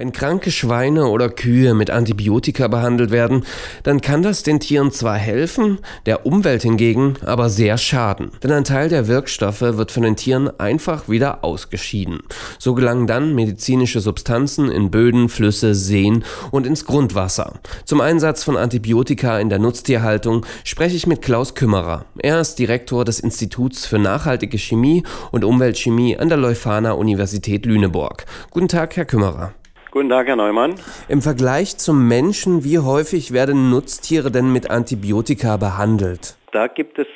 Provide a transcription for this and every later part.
Wenn kranke Schweine oder Kühe mit Antibiotika behandelt werden, dann kann das den Tieren zwar helfen, der Umwelt hingegen aber sehr schaden. Denn ein Teil der Wirkstoffe wird von den Tieren einfach wieder ausgeschieden. So gelangen dann medizinische Substanzen in Böden, Flüsse, Seen und ins Grundwasser. Zum Einsatz von Antibiotika in der Nutztierhaltung spreche ich mit Klaus Kümmerer. Er ist Direktor des Instituts für nachhaltige Chemie und Umweltchemie an der Leuphana Universität Lüneburg. Guten Tag, Herr Kümmerer. Guten Tag, Herr Neumann. Im Vergleich zum Menschen, wie häufig werden Nutztiere denn mit Antibiotika behandelt? Da gibt es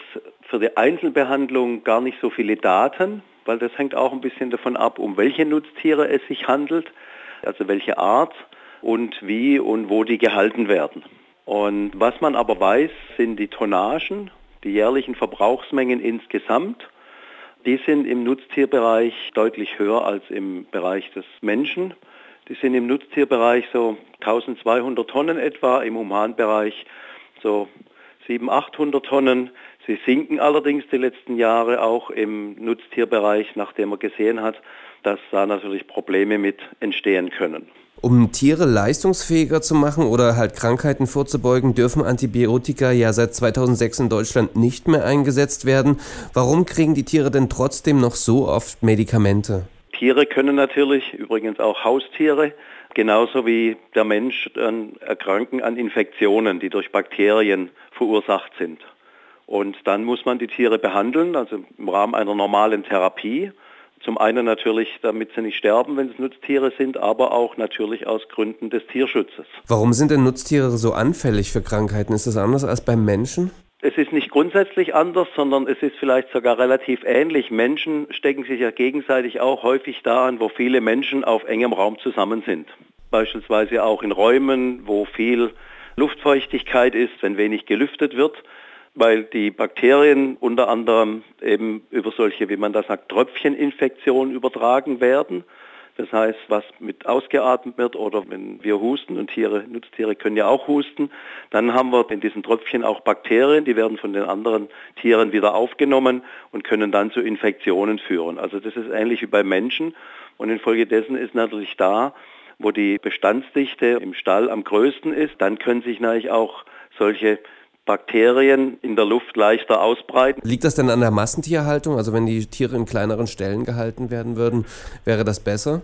für die Einzelbehandlung gar nicht so viele Daten, weil das hängt auch ein bisschen davon ab, um welche Nutztiere es sich handelt, also welche Art und wie und wo die gehalten werden. Und was man aber weiß, sind die Tonnagen, die jährlichen Verbrauchsmengen insgesamt. Die sind im Nutztierbereich deutlich höher als im Bereich des Menschen. Die sind im Nutztierbereich so 1200 Tonnen etwa, im Humanbereich so 700, 800 Tonnen. Sie sinken allerdings die letzten Jahre auch im Nutztierbereich, nachdem man gesehen hat, dass da natürlich Probleme mit entstehen können. Um Tiere leistungsfähiger zu machen oder halt Krankheiten vorzubeugen, dürfen Antibiotika ja seit 2006 in Deutschland nicht mehr eingesetzt werden. Warum kriegen die Tiere denn trotzdem noch so oft Medikamente? Tiere können natürlich, übrigens auch Haustiere, genauso wie der Mensch erkranken an Infektionen, die durch Bakterien verursacht sind. Und dann muss man die Tiere behandeln, also im Rahmen einer normalen Therapie. Zum einen natürlich, damit sie nicht sterben, wenn es Nutztiere sind, aber auch natürlich aus Gründen des Tierschutzes. Warum sind denn Nutztiere so anfällig für Krankheiten? Ist das anders als beim Menschen? Es ist nicht grundsätzlich anders, sondern es ist vielleicht sogar relativ ähnlich. Menschen stecken sich ja gegenseitig auch häufig da an, wo viele Menschen auf engem Raum zusammen sind. Beispielsweise auch in Räumen, wo viel Luftfeuchtigkeit ist, wenn wenig gelüftet wird, weil die Bakterien unter anderem eben über solche, wie man das sagt, Tröpfcheninfektionen übertragen werden. Das heißt, was mit ausgeatmet wird oder wenn wir husten und Tiere, Nutztiere können ja auch husten, dann haben wir in diesen Tröpfchen auch Bakterien, die werden von den anderen Tieren wieder aufgenommen und können dann zu Infektionen führen. Also das ist ähnlich wie bei Menschen und infolgedessen ist natürlich da, wo die Bestandsdichte im Stall am größten ist, dann können sich natürlich auch solche Bakterien in der Luft leichter ausbreiten. Liegt das denn an der Massentierhaltung? Also wenn die Tiere in kleineren Stellen gehalten werden würden, wäre das besser?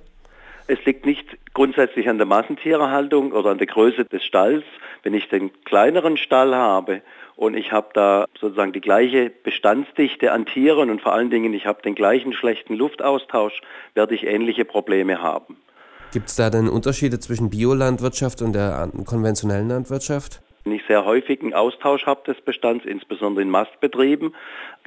Es liegt nicht grundsätzlich an der Massentierhaltung oder an der Größe des Stalls. Wenn ich den kleineren Stall habe und ich habe da sozusagen die gleiche Bestandsdichte an Tieren und vor allen Dingen ich habe den gleichen schlechten Luftaustausch, werde ich ähnliche Probleme haben. Gibt es da denn Unterschiede zwischen Biolandwirtschaft und der konventionellen Landwirtschaft? Ich sehr häufig einen Austausch habe des Bestands, insbesondere in Mastbetrieben,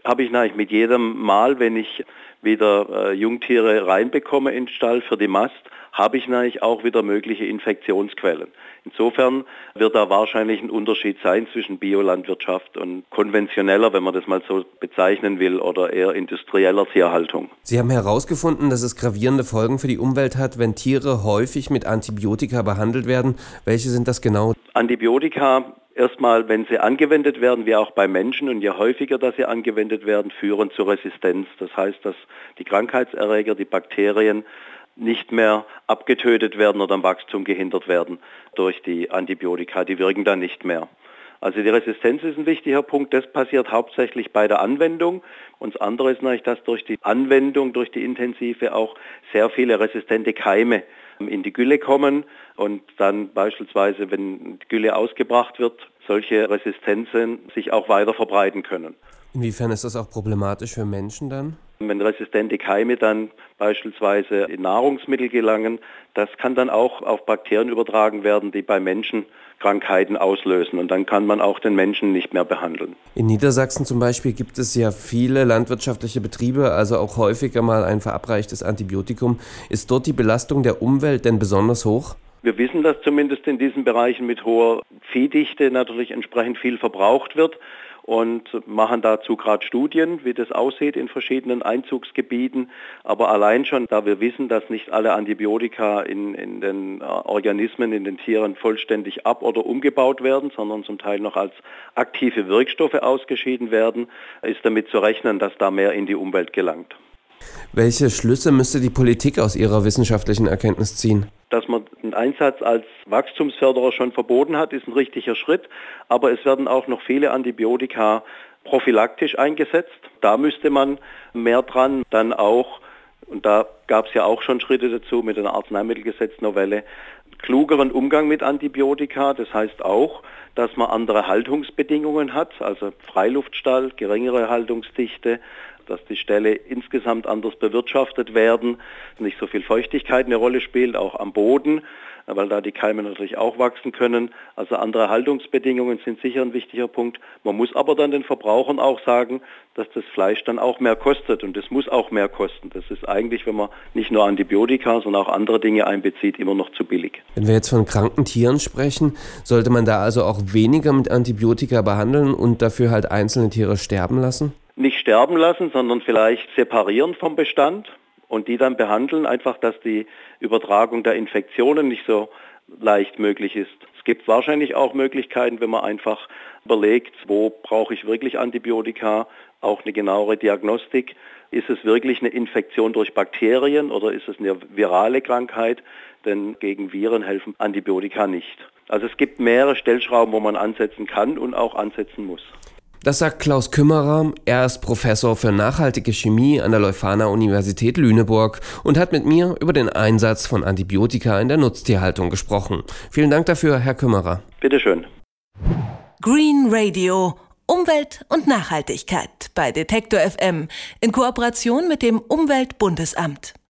habe ich natürlich mit jedem Mal, wenn ich wieder äh, Jungtiere reinbekomme in den Stall für die Mast, habe ich natürlich auch wieder mögliche Infektionsquellen. Insofern wird da wahrscheinlich ein Unterschied sein zwischen Biolandwirtschaft und konventioneller, wenn man das mal so bezeichnen will, oder eher industrieller Tierhaltung. Sie haben herausgefunden, dass es gravierende Folgen für die Umwelt hat, wenn Tiere häufig mit Antibiotika behandelt werden. Welche sind das genau? Antibiotika erstmal, wenn sie angewendet werden, wie auch bei Menschen und je häufiger, dass sie angewendet werden, führen zur Resistenz. Das heißt, dass die Krankheitserreger, die Bakterien nicht mehr abgetötet werden oder am Wachstum gehindert werden durch die Antibiotika. Die wirken dann nicht mehr. Also die Resistenz ist ein wichtiger Punkt. Das passiert hauptsächlich bei der Anwendung. Und das andere ist natürlich, dass durch die Anwendung, durch die intensive auch sehr viele resistente Keime in die Gülle kommen und dann beispielsweise, wenn die Gülle ausgebracht wird, solche Resistenzen sich auch weiter verbreiten können. Inwiefern ist das auch problematisch für Menschen dann? Wenn resistente Keime dann beispielsweise in Nahrungsmittel gelangen, das kann dann auch auf Bakterien übertragen werden, die bei Menschen Krankheiten auslösen. Und dann kann man auch den Menschen nicht mehr behandeln. In Niedersachsen zum Beispiel gibt es ja viele landwirtschaftliche Betriebe, also auch häufiger mal ein verabreichtes Antibiotikum. Ist dort die Belastung der Umwelt denn besonders hoch? Wir wissen, dass zumindest in diesen Bereichen mit hoher Viehdichte natürlich entsprechend viel verbraucht wird. Und machen dazu gerade Studien, wie das aussieht in verschiedenen Einzugsgebieten. Aber allein schon, da wir wissen, dass nicht alle Antibiotika in, in den äh, Organismen, in den Tieren vollständig ab- oder umgebaut werden, sondern zum Teil noch als aktive Wirkstoffe ausgeschieden werden, ist damit zu rechnen, dass da mehr in die Umwelt gelangt. Welche Schlüsse müsste die Politik aus ihrer wissenschaftlichen Erkenntnis ziehen? Dass man den Einsatz als Wachstumsförderer schon verboten hat, ist ein richtiger Schritt. Aber es werden auch noch viele Antibiotika prophylaktisch eingesetzt. Da müsste man mehr dran. Dann auch, und da gab es ja auch schon Schritte dazu mit einer Arzneimittelgesetznovelle, klugeren Umgang mit Antibiotika. Das heißt auch, dass man andere Haltungsbedingungen hat, also Freiluftstall, geringere Haltungsdichte, dass die Ställe insgesamt anders bewirtschaftet werden, nicht so viel Feuchtigkeit eine Rolle spielt, auch am Boden, weil da die Keime natürlich auch wachsen können. Also andere Haltungsbedingungen sind sicher ein wichtiger Punkt. Man muss aber dann den Verbrauchern auch sagen, dass das Fleisch dann auch mehr kostet und es muss auch mehr kosten. Das ist eigentlich, wenn man nicht nur Antibiotika, sondern auch andere Dinge einbezieht, immer noch zu billig. Wenn wir jetzt von kranken Tieren sprechen, sollte man da also auch weniger mit Antibiotika behandeln und dafür halt einzelne Tiere sterben lassen? Sterben lassen, sondern vielleicht separieren vom Bestand und die dann behandeln, einfach dass die Übertragung der Infektionen nicht so leicht möglich ist. Es gibt wahrscheinlich auch Möglichkeiten, wenn man einfach überlegt, wo brauche ich wirklich Antibiotika, auch eine genauere Diagnostik. Ist es wirklich eine Infektion durch Bakterien oder ist es eine virale Krankheit? Denn gegen Viren helfen Antibiotika nicht. Also es gibt mehrere Stellschrauben, wo man ansetzen kann und auch ansetzen muss. Das sagt Klaus Kümmerer. Er ist Professor für nachhaltige Chemie an der Leuphana Universität Lüneburg und hat mit mir über den Einsatz von Antibiotika in der Nutztierhaltung gesprochen. Vielen Dank dafür, Herr Kümmerer. Bitteschön. Green Radio. Umwelt und Nachhaltigkeit bei Detektor FM in Kooperation mit dem Umweltbundesamt.